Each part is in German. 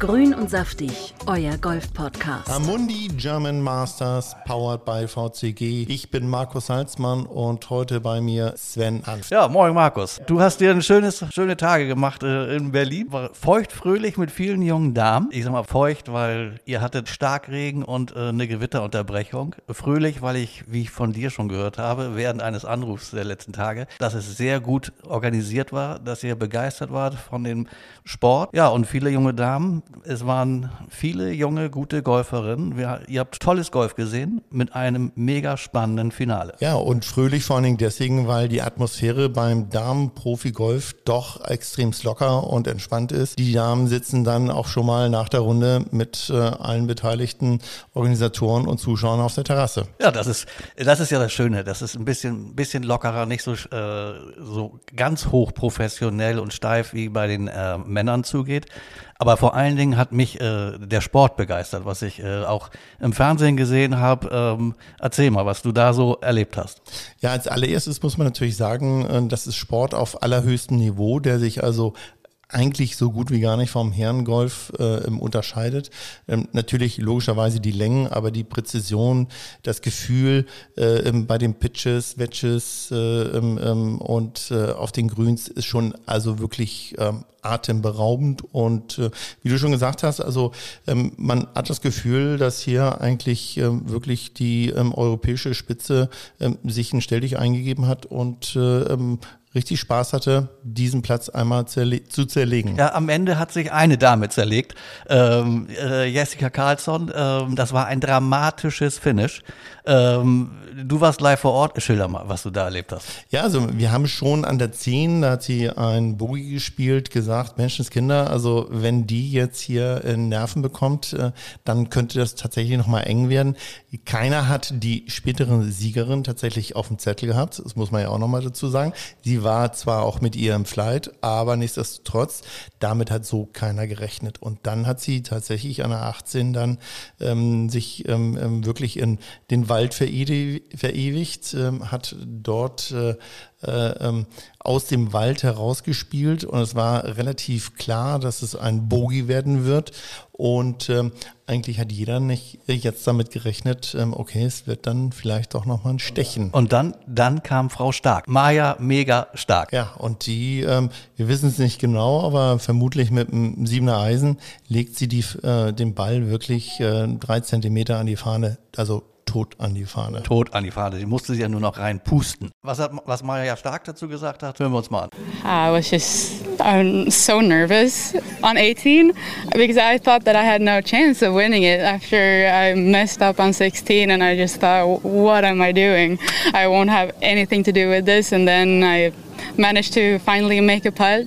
Grün und saftig, euer Golf-Podcast. Amundi German Masters, powered by VCG. Ich bin Markus Salzmann und heute bei mir Sven Hanf. Ja, moin Markus. Du hast dir ein schönes, schöne Tage gemacht äh, in Berlin. War feucht, fröhlich mit vielen jungen Damen. Ich sag mal feucht, weil ihr hattet Starkregen und äh, eine Gewitterunterbrechung. Fröhlich, weil ich, wie ich von dir schon gehört habe, während eines Anrufs der letzten Tage, dass es sehr gut organisiert war, dass ihr begeistert wart von dem Sport. Ja, und viele junge Damen es waren viele junge, gute Golferinnen. Wir, ihr habt tolles Golf gesehen mit einem mega spannenden Finale. Ja, und fröhlich vor allen Dingen deswegen, weil die Atmosphäre beim Damen-Profi-Golf doch extrem locker und entspannt ist. Die Damen sitzen dann auch schon mal nach der Runde mit äh, allen beteiligten Organisatoren und Zuschauern auf der Terrasse. Ja, das ist, das ist ja das Schöne. Das ist ein bisschen, bisschen lockerer, nicht so, äh, so ganz hoch professionell und steif wie bei den äh, Männern zugeht. Aber vor allen Dingen hat mich äh, der Sport begeistert, was ich äh, auch im Fernsehen gesehen habe. Ähm, erzähl mal, was du da so erlebt hast. Ja, als allererstes muss man natürlich sagen, äh, das ist Sport auf allerhöchstem Niveau, der sich also eigentlich so gut wie gar nicht vom Herrengolf äh, unterscheidet. Ähm, natürlich logischerweise die Längen, aber die Präzision, das Gefühl äh, bei den Pitches, Wedges äh, ähm, und äh, auf den Grüns ist schon also wirklich ähm, atemberaubend und äh, wie du schon gesagt hast, also ähm, man hat das Gefühl, dass hier eigentlich ähm, wirklich die ähm, europäische Spitze ähm, sich ein Stelldich eingegeben hat und äh, ähm, richtig Spaß hatte, diesen Platz einmal zerle zu zerlegen. Ja, am Ende hat sich eine Dame zerlegt, ähm, äh, Jessica Karlsson. Ähm, das war ein dramatisches Finish. Ähm, du warst live vor Ort. Schilder mal, was du da erlebt hast. Ja, also wir haben schon an der 10, da hat sie ein Boogie gespielt, gesagt, Menschenskinder, also wenn die jetzt hier äh, Nerven bekommt, äh, dann könnte das tatsächlich nochmal eng werden. Keiner hat die spätere Siegerin tatsächlich auf dem Zettel gehabt, das muss man ja auch nochmal dazu sagen. Sie war zwar auch mit ihr im Flight, aber nichtsdestotrotz, damit hat so keiner gerechnet. Und dann hat sie tatsächlich an der 18 dann ähm, sich ähm, ähm, wirklich in den Wald verewigt, ähm, hat dort äh, äh, ähm, aus dem Wald herausgespielt und es war relativ klar, dass es ein Bogie werden wird. Und ähm, eigentlich hat jeder nicht jetzt damit gerechnet, ähm, okay, es wird dann vielleicht doch nochmal ein Stechen. Und dann, dann kam Frau Stark. Maja mega stark. Ja, und die, ähm, wir wissen es nicht genau, aber vermutlich mit einem siebener Eisen legt sie die, äh, den Ball wirklich äh, drei Zentimeter an die Fahne, also tot an die Fahne. Tot an die Fahne. Sie musste sie ja nur noch reinpusten. Was hat was Maja Stark dazu gesagt hat, hören wir uns mal an. I was just I'm so nervous on 18 because I thought that I had no chance of winning it after I messed up on 16 and I just thought what am I doing? I won't have anything to do with this and then I managed to finally make a putt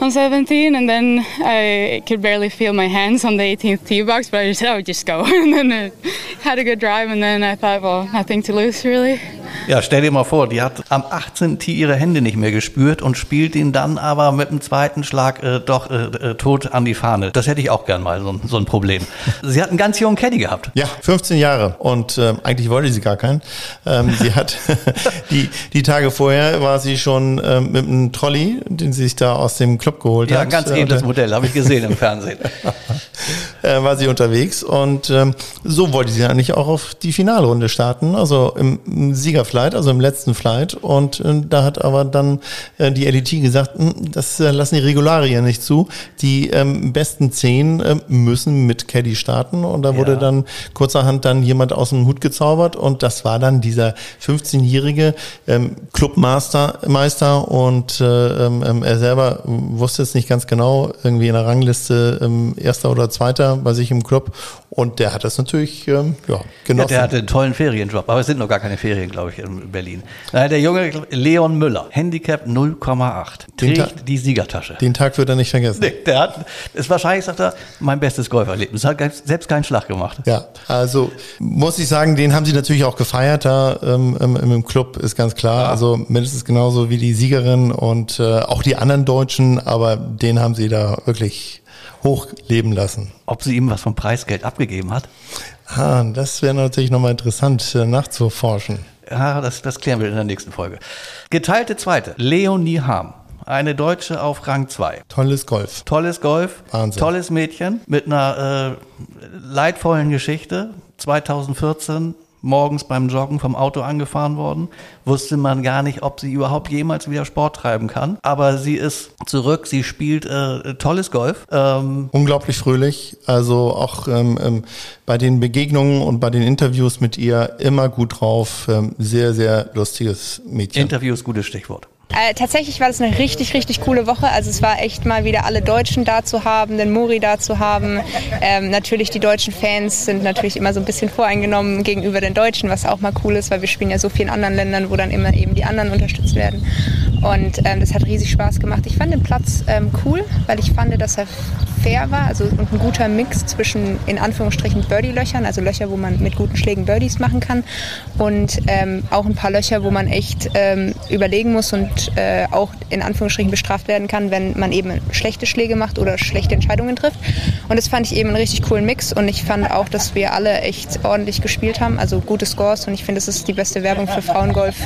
on 17 and then I could barely feel my hands on the 18th tee box but I just said I would just go. And then I had a good drive and then I thought well nothing to lose really Ja, stell dir mal vor, die hat am 18. Tee ihre Hände nicht mehr gespürt und spielt ihn dann aber mit dem zweiten Schlag äh, doch äh, äh tot an die Fahne. Das hätte ich auch gern mal, so, so ein Problem. Sie hat einen ganz jungen Caddy gehabt. Ja, 15 Jahre und äh, eigentlich wollte sie gar keinen. Ähm, sie hat die, die Tage vorher war sie schon ähm, mit einem Trolley, den sie sich da aus dem Club geholt ja, hat. Ja, ganz edles Modell, habe ich gesehen im Fernsehen. äh, war sie unterwegs und ähm, so wollte sie eigentlich auch auf die Finalrunde starten, also im, im Siegerflight, also im letzten Flight. Und äh, da hat aber dann äh, die LET gesagt, hm, das äh, lassen die Regularien nicht zu, die ähm, besten zehn äh, müssen mit Caddy starten. Und da wurde ja. dann kurzerhand dann jemand aus dem Hut gezaubert. Und das war dann dieser 15-jährige ähm, Clubmaster Meister. Und äh, ähm, ähm, er selber wusste es nicht ganz genau, irgendwie in der Rangliste ähm, erster oder zweiter bei sich im Club. Und der hat das natürlich ähm, ja, genossen. Ja, der hatte einen tollen Ferienjob, aber es sind noch gar keine Ferien, glaube ich, in Berlin. Äh, der junge Leon Müller, Handicap 0,8, Den trägt Ta- die Siegertasche. Den Tag wird er nicht vergessen. Nee, der hat, ist wahrscheinlich, sagt er, mein bestes Golferlebnis. Hat selbst keinen Schlag gemacht. Ja, also muss ich sagen, den haben sie natürlich auch gefeiert da ähm, im, im Club, ist ganz klar. Also mindestens genauso wie die Siegerin und äh, auch die anderen Deutschen, aber den haben sie da wirklich hochleben lassen. Ob sie ihm was vom Preisgeld abgegeben hat? Ah, das wäre natürlich nochmal interessant äh, nachzuforschen. Ja, das, das klären wir in der nächsten Folge. Geteilte Zweite, Leonie Harm. Eine Deutsche auf Rang 2. Tolles Golf. Tolles Golf, Wahnsinn. tolles Mädchen mit einer äh, leidvollen Geschichte. 2014 morgens beim Joggen vom Auto angefahren worden. Wusste man gar nicht, ob sie überhaupt jemals wieder Sport treiben kann. Aber sie ist zurück, sie spielt äh, tolles Golf. Ähm, Unglaublich fröhlich, also auch ähm, ähm, bei den Begegnungen und bei den Interviews mit ihr immer gut drauf. Ähm, sehr, sehr lustiges Mädchen. Interview ist gutes Stichwort. Äh, tatsächlich war das eine richtig, richtig coole Woche. Also es war echt mal wieder alle Deutschen da zu haben, den Muri da zu haben. Ähm, natürlich die deutschen Fans sind natürlich immer so ein bisschen voreingenommen gegenüber den Deutschen, was auch mal cool ist, weil wir spielen ja so viel in anderen Ländern, wo dann immer eben die anderen unterstützt werden. Und ähm, das hat riesig Spaß gemacht. Ich fand den Platz ähm, cool, weil ich fand, dass er fair war also, und ein guter Mix zwischen in Anführungsstrichen Birdie-Löchern, also Löcher, wo man mit guten Schlägen Birdies machen kann und ähm, auch ein paar Löcher, wo man echt ähm, überlegen muss und äh, auch in Anführungsstrichen bestraft werden kann, wenn man eben schlechte Schläge macht oder schlechte Entscheidungen trifft. Und das fand ich eben einen richtig coolen Mix und ich fand auch, dass wir alle echt ordentlich gespielt haben, also gute Scores und ich finde, das ist die beste Werbung für Frauengolf,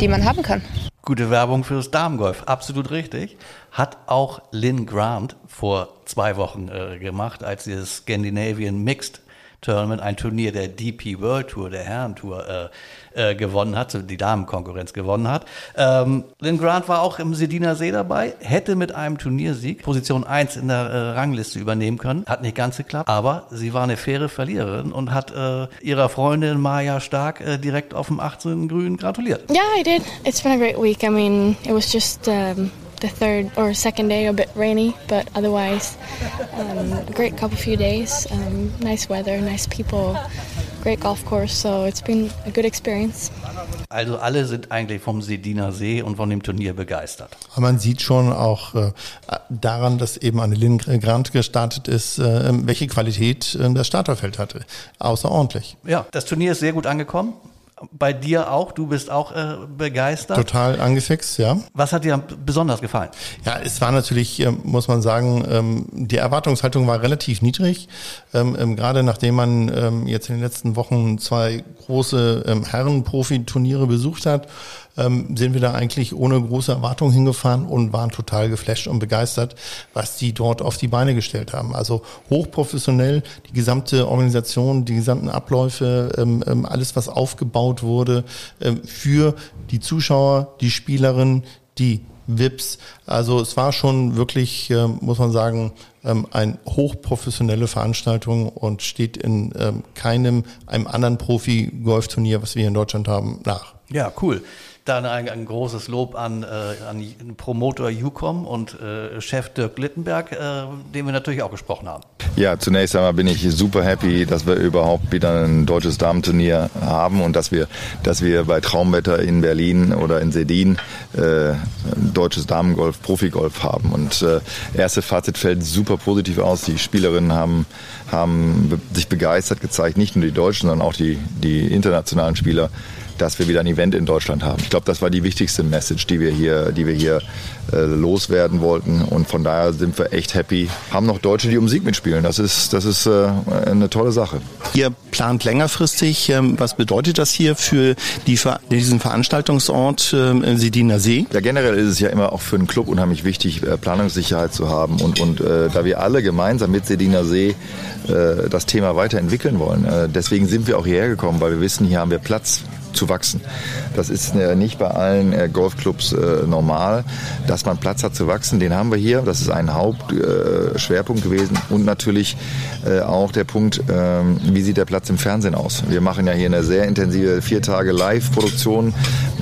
die man haben kann. Gute Werbung fürs Damengolf, absolut richtig. Hat auch Lynn Grant vor zwei Wochen äh, gemacht, als sie das Scandinavian Mixed Tournament, ein Turnier der DP World Tour, der Herrentour, äh, äh, gewonnen hat, die Damenkonkurrenz gewonnen hat. Ähm, Lynn Grant war auch im Sediner See dabei, hätte mit einem Turniersieg Position 1 in der äh, Rangliste übernehmen können. Hat nicht ganz geklappt, aber sie war eine faire Verliererin und hat äh, ihrer Freundin Maja Stark äh, direkt auf dem 18. Grün gratuliert. Yeah, I did. It's been a great week. I mean, it was just um, the third or second day a bit rainy, but otherwise, um, a great couple few days. Um, nice weather, nice people, great golf course. So it's been a good experience. Also alle sind eigentlich vom Sediner See und von dem Turnier begeistert. Aber man sieht schon auch äh, daran, dass eben eine Lynn Grant gestartet ist, äh, welche Qualität äh, das Starterfeld hatte. Außerordentlich. Ja, das Turnier ist sehr gut angekommen. Bei dir auch, du bist auch äh, begeistert. Total angefixt, ja. Was hat dir besonders gefallen? Ja, es war natürlich, ähm, muss man sagen, ähm, die Erwartungshaltung war relativ niedrig. Ähm, ähm, Gerade nachdem man jetzt in den letzten Wochen zwei große Herren-Profi-Turniere besucht hat, ähm, sind wir da eigentlich ohne große Erwartung hingefahren und waren total geflasht und begeistert, was die dort auf die Beine gestellt haben. Also hochprofessionell, die gesamte Organisation, die gesamten Abläufe, ähm, ähm, alles, was aufgebaut wurde ähm, für die Zuschauer, die Spielerinnen, die VIPs. Also es war schon wirklich, ähm, muss man sagen, ähm, eine hochprofessionelle Veranstaltung und steht in ähm, keinem einem anderen Profi-Golfturnier, was wir hier in Deutschland haben, nach. Ja, cool. Dann ein, ein großes Lob an, äh, an Promotor Ucom und äh, Chef Dirk Littenberg, äh, den wir natürlich auch gesprochen haben. Ja, zunächst einmal bin ich super happy, dass wir überhaupt wieder ein deutsches Damenturnier haben und dass wir, dass wir bei Traumwetter in Berlin oder in Sedin äh, deutsches Damengolf, Profigolf haben. Und äh, erste Fazit fällt super positiv aus. Die Spielerinnen haben, haben be- sich begeistert gezeigt, nicht nur die Deutschen, sondern auch die, die internationalen Spieler dass wir wieder ein Event in Deutschland haben. Ich glaube, das war die wichtigste Message, die wir hier, die wir hier äh, loswerden wollten. Und von daher sind wir echt happy. Haben noch Deutsche, die um Sieg mitspielen. Das ist, das ist äh, eine tolle Sache. Ihr plant längerfristig. Ähm, was bedeutet das hier für die, diesen Veranstaltungsort ähm, Sediner See? Ja, generell ist es ja immer auch für einen Club unheimlich wichtig, äh, Planungssicherheit zu haben. Und, und äh, da wir alle gemeinsam mit Sediner See äh, das Thema weiterentwickeln wollen, äh, deswegen sind wir auch hierher gekommen, weil wir wissen, hier haben wir Platz zu wachsen. Das ist äh, nicht bei allen äh, Golfclubs äh, normal, dass man Platz hat zu wachsen. Den haben wir hier. Das ist ein Hauptschwerpunkt Schwerpunkt gewesen. Und natürlich auch der Punkt, ähm, wie sieht der Platz im Fernsehen aus? Wir machen ja hier eine sehr intensive vier Tage Live-Produktion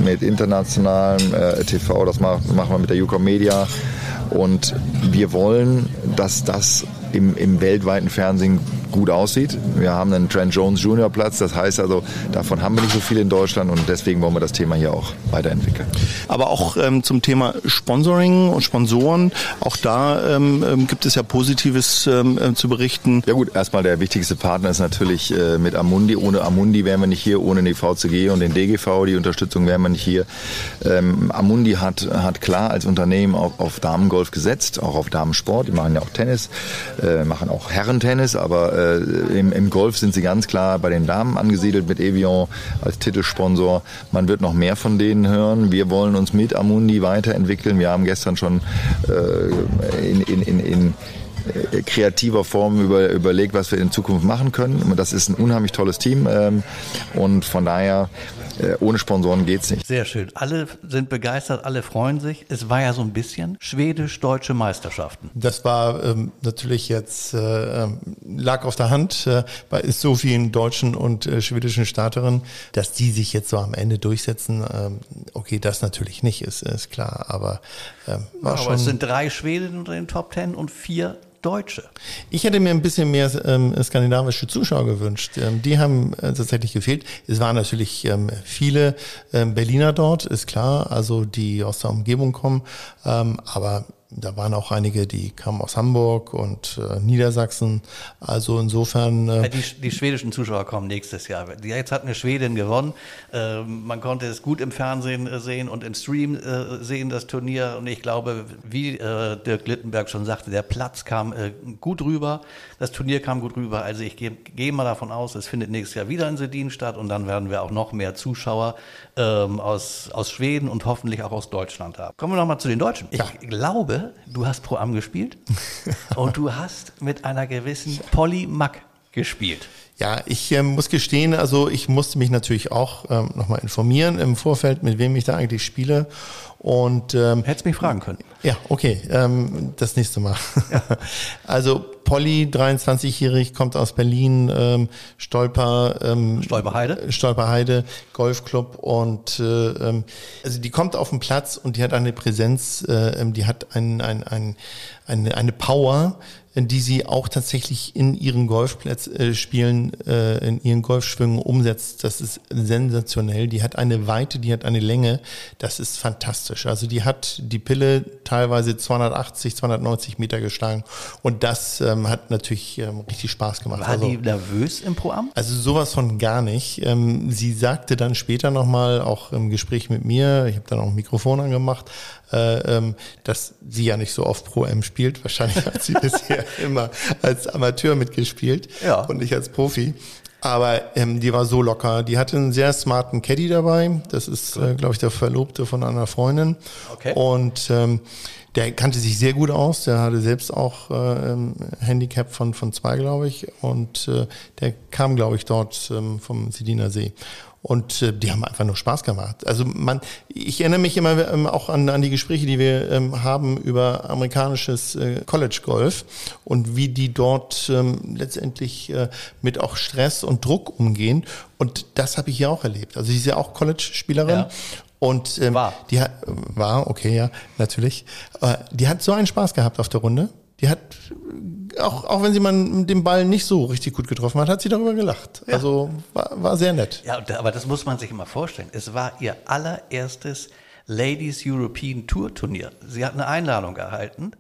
mit internationalem TV. Das ma- machen wir mit der Ucom Media. Und wir wollen, dass das im, im weltweiten Fernsehen gut aussieht. Wir haben einen Trent Jones Junior Platz, das heißt also, davon haben wir nicht so viel in Deutschland und deswegen wollen wir das Thema hier auch weiterentwickeln. Aber auch ähm, zum Thema Sponsoring und Sponsoren, auch da ähm, ähm gibt es ja Positives ähm, äh, zu berichten. Ja gut, erstmal der wichtigste Partner ist natürlich äh, mit Amundi. Ohne Amundi wären wir nicht hier, ohne die VCG und den DGV, die Unterstützung wären wir nicht hier. Ähm, Amundi hat, hat klar als Unternehmen auf, auf Damengolf gesetzt, auch auf Damensport. Die machen ja auch Tennis, äh, machen auch Herrentennis, aber äh, im, im Golf sind sie ganz klar bei den Damen angesiedelt mit Evian als Titelsponsor. Man wird noch mehr von denen hören. Wir wollen uns mit Amundi weiterentwickeln. Wir haben gestern schon äh, in, in, in, in äh, kreativer Form über, überlegt, was wir in Zukunft machen können. Das ist ein unheimlich tolles Team ähm, und von daher äh, ohne Sponsoren geht's nicht. Sehr schön. Alle sind begeistert, alle freuen sich. Es war ja so ein bisschen schwedisch-deutsche Meisterschaften. Das war ähm, natürlich jetzt, äh, ähm, lag auf der Hand äh, bei so vielen deutschen und äh, schwedischen Starterinnen, dass die sich jetzt so am Ende durchsetzen. Ähm, okay, das natürlich nicht, ist, ist klar, aber ähm, war ja, aber schon. es sind drei Schweden unter den Top Ten und vier Deutsche. Ich hätte mir ein bisschen mehr ähm, skandinavische Zuschauer gewünscht. Ähm, die haben äh, tatsächlich gefehlt. Es waren natürlich ähm, viele ähm, Berliner dort, ist klar, also die aus der Umgebung kommen. Ähm, aber da waren auch einige, die kamen aus Hamburg und äh, Niedersachsen. Also insofern. Äh die, die, schwedischen Zuschauer kommen nächstes Jahr. Jetzt hat eine Schwedin gewonnen. Äh, man konnte es gut im Fernsehen äh, sehen und im Stream äh, sehen, das Turnier. Und ich glaube, wie äh, Dirk Littenberg schon sagte, der Platz kam gut rüber. Das Turnier kam gut rüber. Also ich gehe geh mal davon aus, es findet nächstes Jahr wieder in Sedin statt und dann werden wir auch noch mehr Zuschauer ähm, aus, aus Schweden und hoffentlich auch aus Deutschland haben. Kommen wir nochmal zu den Deutschen. Ich ja. glaube, du hast Pro Am gespielt und du hast mit einer gewissen Polly Mack gespielt. Ja, ich äh, muss gestehen, also ich musste mich natürlich auch ähm, nochmal informieren im Vorfeld, mit wem ich da eigentlich spiele. Und ähm, hättest mich fragen können. Ja, okay, ähm, das nächste Mal. Ja. also Polly, 23-jährig, kommt aus Berlin, ähm, Stolper, ähm, Stolperheide, Stolperheide, Golfclub und äh, ähm, also die kommt auf den Platz und die hat eine Präsenz, äh, ähm, die hat ein, ein, ein, eine, eine Power, die sie auch tatsächlich in ihren Golfspielen, äh, äh, in ihren Golfschwüngen umsetzt. Das ist sensationell. Die hat eine Weite, die hat eine Länge. Das ist fantastisch. Also die hat die Pille teilweise 280, 290 Meter geschlagen und das ähm, hat natürlich ähm, richtig Spaß gemacht. War also, die nervös im Programm? Also sowas von gar nicht. Ähm, sie sagte dann später nochmal, auch im Gespräch mit mir, ich habe dann auch ein Mikrofon angemacht, äh, ähm, dass sie ja nicht so oft Pro M spielt. Wahrscheinlich hat sie bisher immer als Amateur mitgespielt ja. und nicht als Profi. Aber ähm, die war so locker. Die hatte einen sehr smarten Caddy dabei. Das ist, cool. äh, glaube ich, der Verlobte von einer Freundin. Okay. Und ähm, der kannte sich sehr gut aus. Der hatte selbst auch äh, ähm, Handicap von, von zwei, glaube ich. Und äh, der kam, glaube ich, dort ähm, vom Sediner See. Und äh, die haben einfach nur Spaß gemacht. Also man, ich erinnere mich immer ähm, auch an, an die Gespräche, die wir ähm, haben über amerikanisches äh, College Golf und wie die dort ähm, letztendlich äh, mit auch Stress und Druck umgehen. Und das habe ich hier auch erlebt. Also sie ist ja auch College-Spielerin. Ja. Und ähm, war. die hat war okay ja natürlich. Äh, die hat so einen Spaß gehabt auf der Runde. Die hat auch, auch wenn sie man den Ball nicht so richtig gut getroffen hat, hat sie darüber gelacht. Ja. Also war, war sehr nett. Ja, aber das muss man sich immer vorstellen. Es war ihr allererstes Ladies European Tour Turnier. Sie hat eine Einladung erhalten.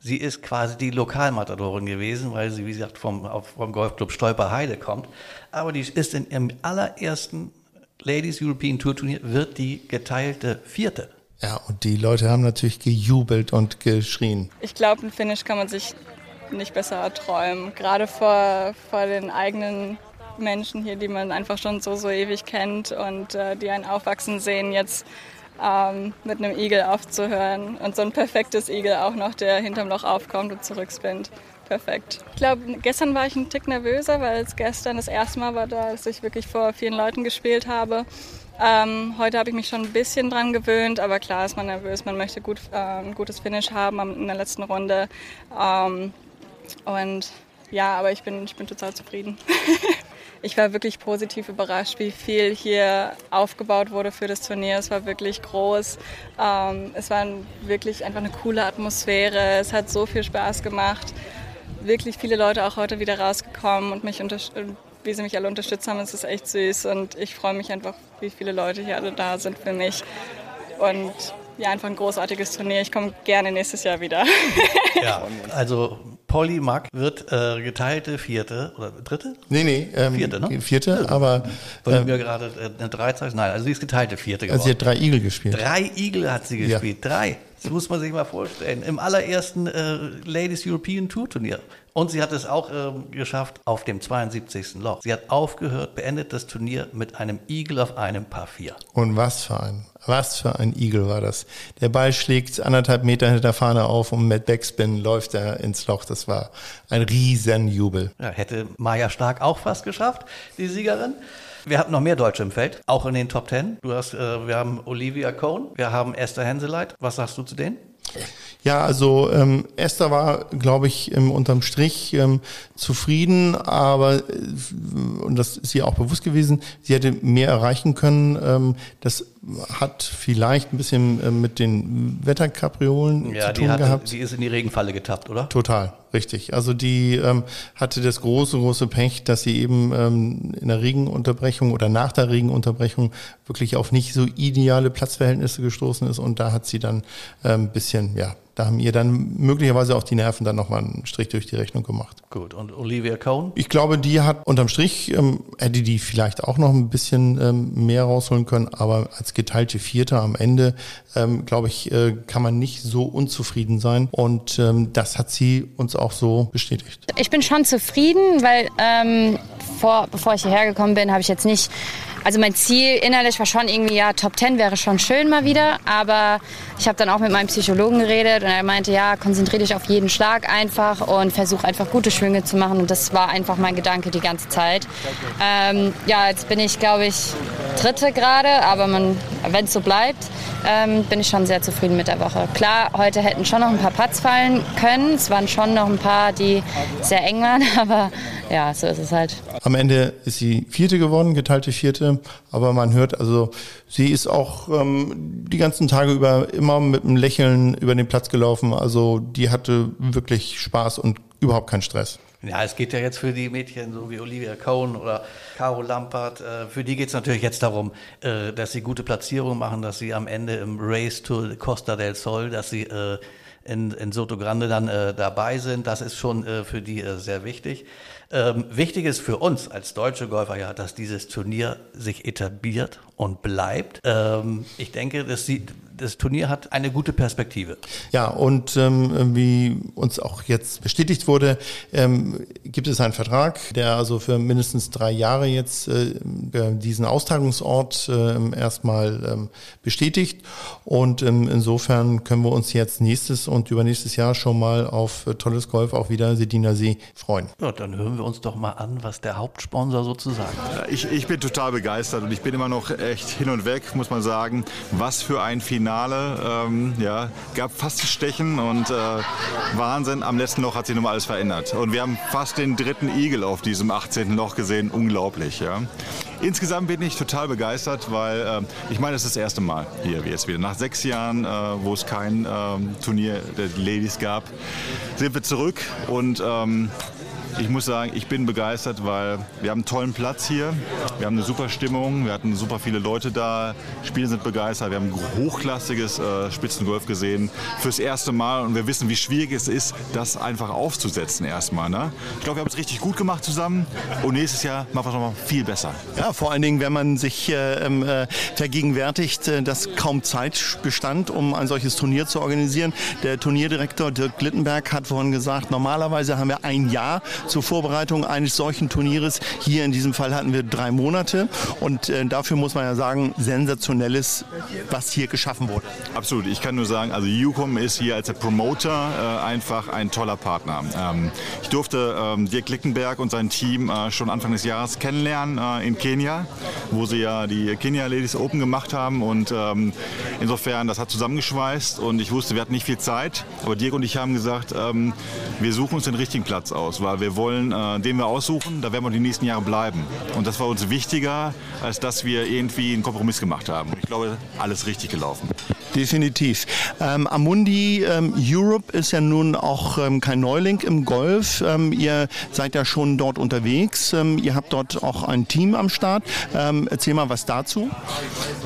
Sie ist quasi die Lokalmatadorin gewesen, weil sie, wie gesagt, vom, vom Golfclub Stolperheide kommt. Aber die ist in ihrem allerersten Ladies European Tour Turnier, wird die geteilte Vierte. Ja, und die Leute haben natürlich gejubelt und geschrien. Ich glaube, ein Finish kann man sich nicht besser erträumen. Gerade vor, vor den eigenen Menschen hier, die man einfach schon so, so ewig kennt und äh, die einen aufwachsen sehen, jetzt ähm, mit einem Igel aufzuhören. Und so ein perfektes Igel auch noch, der hinterm Loch aufkommt und zurückspinnt. Perfekt. Ich glaube, gestern war ich ein Tick nervöser, weil es gestern das erste Mal war, dass ich wirklich vor vielen Leuten gespielt habe. Ähm, heute habe ich mich schon ein bisschen dran gewöhnt, aber klar ist man nervös. Man möchte gut, äh, ein gutes Finish haben in der letzten Runde. Ähm, und ja, aber ich bin, ich bin total zufrieden. ich war wirklich positiv überrascht, wie viel hier aufgebaut wurde für das Turnier. Es war wirklich groß. Ähm, es war wirklich einfach eine coole Atmosphäre. Es hat so viel Spaß gemacht. wirklich viele Leute auch heute wieder rausgekommen und mich wie sie mich alle unterstützt haben. Es ist echt süß und ich freue mich einfach, wie viele Leute hier alle da sind für mich. Und ja, einfach ein großartiges Turnier. Ich komme gerne nächstes Jahr wieder. ja, also Polly Mack wird äh, geteilte Vierte oder Dritte? Nee, nee. Ähm, vierte, ne? Vierte, aber. Wollen ähm, wir gerade äh, eine Dreizeit? Nein, also sie ist geteilte Vierte geworden. Also sie hat drei Igel gespielt. Drei Igel hat sie gespielt. Ja. Drei. Das muss man sich mal vorstellen. Im allerersten äh, Ladies European Tour Turnier. Und sie hat es auch äh, geschafft auf dem 72. Loch. Sie hat aufgehört, beendet das Turnier mit einem Igel auf einem Paar 4. Und was für ein, was für ein Igel war das. Der Ball schlägt anderthalb Meter hinter der Fahne auf und mit Backspin läuft er ins Loch. Das war ein Riesenjubel. Ja, hätte Maja Stark auch fast geschafft, die Siegerin. Wir hatten noch mehr Deutsche im Feld, auch in den Top Ten. Du hast, äh, wir haben Olivia Cohn, wir haben Esther Henseleit. Was sagst du zu denen? Ja, also ähm, Esther war, glaube ich, ähm, unterm Strich ähm, zufrieden, aber, äh, und das ist ihr auch bewusst gewesen, sie hätte mehr erreichen können. Ähm, das hat vielleicht ein bisschen äh, mit den Wetterkapriolen ja, zu tun hatte, gehabt. Die ist in die Regenfalle getappt, oder? Total, richtig. Also die ähm, hatte das große, große Pech, dass sie eben ähm, in der Regenunterbrechung oder nach der Regenunterbrechung wirklich auf nicht so ideale Platzverhältnisse gestoßen ist und da hat sie dann ein ähm, bisschen, ja, da haben ihr dann möglicherweise auch die Nerven dann nochmal einen Strich durch die Rechnung gemacht. Gut, und Olivia Cohn? Ich glaube, die hat unterm Strich, ähm, hätte die vielleicht auch noch ein bisschen ähm, mehr rausholen können, aber als geteilte Vierte am Ende, ähm, glaube ich, äh, kann man nicht so unzufrieden sein und ähm, das hat sie uns auch so bestätigt. Ich bin schon zufrieden, weil ähm, vor, bevor ich hierher gekommen bin, habe ich jetzt nicht also mein Ziel innerlich war schon irgendwie, ja, Top 10 wäre schon schön mal wieder. Aber ich habe dann auch mit meinem Psychologen geredet und er meinte, ja, konzentriere dich auf jeden Schlag einfach und versuche einfach gute Schwünge zu machen. Und das war einfach mein Gedanke die ganze Zeit. Ähm, ja, jetzt bin ich, glaube ich, Dritte gerade, aber wenn es so bleibt, ähm, bin ich schon sehr zufrieden mit der Woche. Klar, heute hätten schon noch ein paar Putts fallen können. Es waren schon noch ein paar, die sehr eng waren, aber ja, so ist es halt. Am Ende ist sie Vierte geworden, geteilte Vierte, aber man hört also, sie ist auch ähm, die ganzen Tage über immer mit einem Lächeln über den Platz gelaufen. Also die hatte wirklich Spaß und überhaupt keinen Stress. Ja, es geht ja jetzt für die Mädchen, so wie Olivia Cohn oder Caro Lampert, äh, für die geht es natürlich jetzt darum, äh, dass sie gute Platzierungen machen, dass sie am Ende im Race to Costa del Sol, dass sie äh, in, in Soto Grande dann dabei sind. Das ist schon für die sehr wichtig. Ähm, wichtig ist für uns als deutsche Golfer ja, dass dieses Turnier sich etabliert und bleibt. Ähm, ich denke, dass sie, das Turnier hat eine gute Perspektive. Ja, und ähm, wie uns auch jetzt bestätigt wurde, ähm, gibt es einen Vertrag, der also für mindestens drei Jahre jetzt äh, diesen Austragungsort äh, erstmal ähm, bestätigt. Und ähm, insofern können wir uns jetzt nächstes und übernächstes Jahr schon mal auf äh, tolles Golf auch wieder Sediner See freuen. Ja, dann hören wir uns doch mal an, was der Hauptsponsor sozusagen sagt. Ich, ich bin total begeistert und ich bin immer noch echt hin und weg, muss man sagen. Was für ein Finale. Ähm, ja, gab fast die Stechen und äh, Wahnsinn. Am letzten Loch hat sich nochmal alles verändert. Und wir haben fast den dritten Igel auf diesem 18. Loch gesehen. Unglaublich. Ja. Insgesamt bin ich total begeistert, weil äh, ich meine, es ist das erste Mal hier jetzt wieder. Nach sechs Jahren, äh, wo es kein ähm, Turnier der Ladies gab, sind wir zurück und ähm, ich muss sagen, ich bin begeistert, weil wir haben einen tollen Platz hier. Wir haben eine super Stimmung. Wir hatten super viele Leute da. Spieler sind begeistert. Wir haben hochklassiges äh, Spitzengolf gesehen fürs erste Mal. Und wir wissen, wie schwierig es ist, das einfach aufzusetzen erstmal. Ne? Ich glaube, wir haben es richtig gut gemacht zusammen. Und nächstes Jahr machen wir es nochmal viel besser. Ja, vor allen Dingen, wenn man sich äh, ähm, äh, vergegenwärtigt, äh, dass kaum Zeit bestand, um ein solches Turnier zu organisieren. Der Turnierdirektor Dirk Glittenberg hat vorhin gesagt, normalerweise haben wir ein Jahr zur Vorbereitung eines solchen Turnieres. Hier in diesem Fall hatten wir drei Monate und äh, dafür muss man ja sagen, sensationelles, was hier geschaffen wurde. Absolut. Ich kann nur sagen, also UCOM ist hier als der Promoter äh, einfach ein toller Partner. Ähm, ich durfte ähm, Dirk Lickenberg und sein Team äh, schon Anfang des Jahres kennenlernen äh, in Kenia, wo sie ja die Kenia Ladies Open gemacht haben und ähm, insofern, das hat zusammengeschweißt und ich wusste, wir hatten nicht viel Zeit, aber Dirk und ich haben gesagt, ähm, wir suchen uns den richtigen Platz aus, weil wir wollen, äh, den wir aussuchen, da werden wir die nächsten Jahre bleiben. Und das war uns wichtiger, als dass wir irgendwie einen Kompromiss gemacht haben. Ich glaube, alles richtig gelaufen. Definitiv. Ähm, Amundi ähm, Europe ist ja nun auch ähm, kein Neuling im Golf. Ähm, ihr seid ja schon dort unterwegs. Ähm, ihr habt dort auch ein Team am Start. Ähm, erzähl mal was dazu.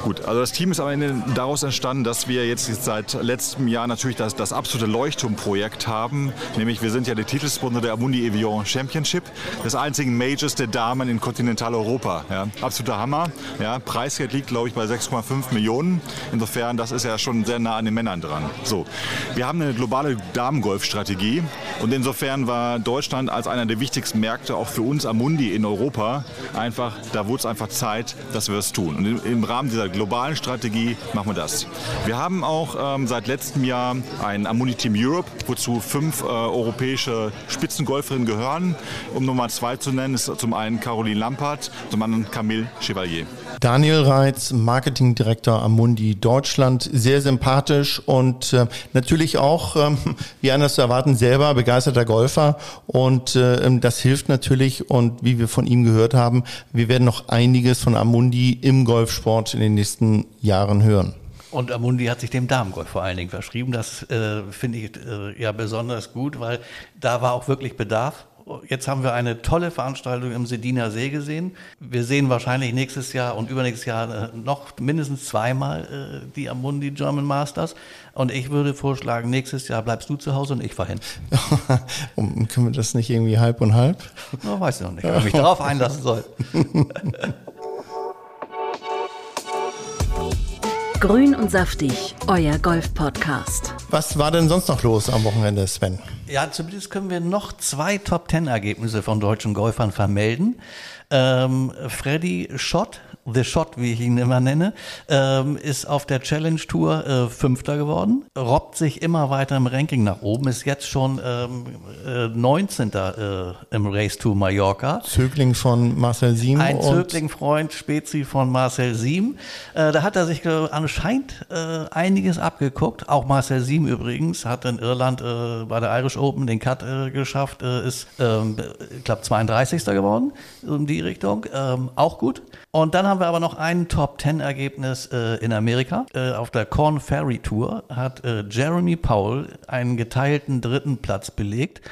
Gut, also das Team ist am Ende daraus entstanden, dass wir jetzt seit letztem Jahr natürlich das, das absolute Leuchtturmprojekt haben. Nämlich wir sind ja der Titelsponsor der Amundi Evian Championship, des einzigen Majors der Damen in Kontinentaleuropa. Ja, absoluter Hammer. Ja, Preisgeld liegt, glaube ich, bei 6,5 Millionen. Insofern, das ist ja schon sehr nah an den Männern dran. So, wir haben eine globale Damengolfstrategie und insofern war Deutschland als einer der wichtigsten Märkte auch für uns Amundi in Europa einfach, da wurde es einfach Zeit, dass wir es tun. Und im, Rahmen dieser globalen Strategie machen wir das. Wir haben auch ähm, seit letztem Jahr ein Amundi Team Europe, wozu fünf äh, europäische Spitzengolferinnen gehören. Um Nummer zwei zu nennen, ist zum einen Caroline Lampert, zum anderen Camille Chevalier. Daniel Reitz, Marketingdirektor Amundi Deutschland, sehr sympathisch und äh, natürlich auch, ähm, wie anders zu erwarten, selber begeisterter Golfer und äh, das hilft natürlich und wie wir von ihm gehört haben, wir werden noch einiges von Amundi im Golfsport in den nächsten Jahren hören. Und Amundi hat sich dem Damengolf vor allen Dingen verschrieben. Das äh, finde ich äh, ja besonders gut, weil da war auch wirklich Bedarf. Jetzt haben wir eine tolle Veranstaltung im Sediner See gesehen. Wir sehen wahrscheinlich nächstes Jahr und übernächstes Jahr äh, noch mindestens zweimal äh, die Amundi German Masters. Und ich würde vorschlagen, nächstes Jahr bleibst du zu Hause und ich fahre hin. können wir das nicht irgendwie halb und halb? No, weiß ich noch nicht, ob ich mich darauf einlassen soll. Grün und saftig, euer Golf-Podcast. Was war denn sonst noch los am Wochenende, Sven? Ja, zumindest können wir noch zwei Top-Ten-Ergebnisse von deutschen Golfern vermelden. Ähm, Freddy Schott The Shot, wie ich ihn immer nenne, ähm, ist auf der Challenge Tour äh, Fünfter geworden, robbt sich immer weiter im Ranking nach oben, ist jetzt schon ähm, äh, 19. Äh, im Race to Mallorca. Zögling von Marcel Siem. Ein Zögling-Freund, Spezi von Marcel Siem. Äh, da hat er sich anscheinend äh, einiges abgeguckt. Auch Marcel Siem übrigens hat in Irland äh, bei der Irish Open den Cut geschafft, ist, ähm, ich glaube, 32. geworden in die Richtung. Ähm, auch gut. Und dann haben wir aber noch ein Top-10-Ergebnis äh, in Amerika. Äh, auf der Corn Ferry Tour hat äh, Jeremy Powell einen geteilten dritten Platz belegt.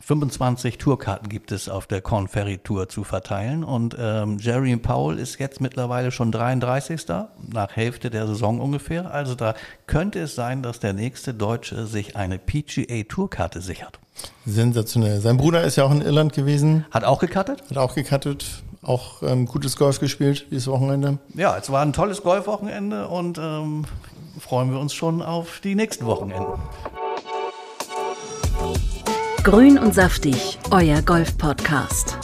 25 Tourkarten gibt es auf der Corn Ferry Tour zu verteilen und ähm, Jeremy Powell ist jetzt mittlerweile schon 33. nach Hälfte der Saison ungefähr. Also da könnte es sein, dass der nächste Deutsche sich eine PGA Tourkarte sichert. Sensationell. Sein Bruder ist ja auch in Irland gewesen. Hat auch gecuttet? Hat auch gecuttet auch ähm, gutes Golf gespielt dieses Wochenende. Ja, es war ein tolles Golfwochenende und ähm, freuen wir uns schon auf die nächsten Wochenenden. Grün und saftig, euer Golf-Podcast.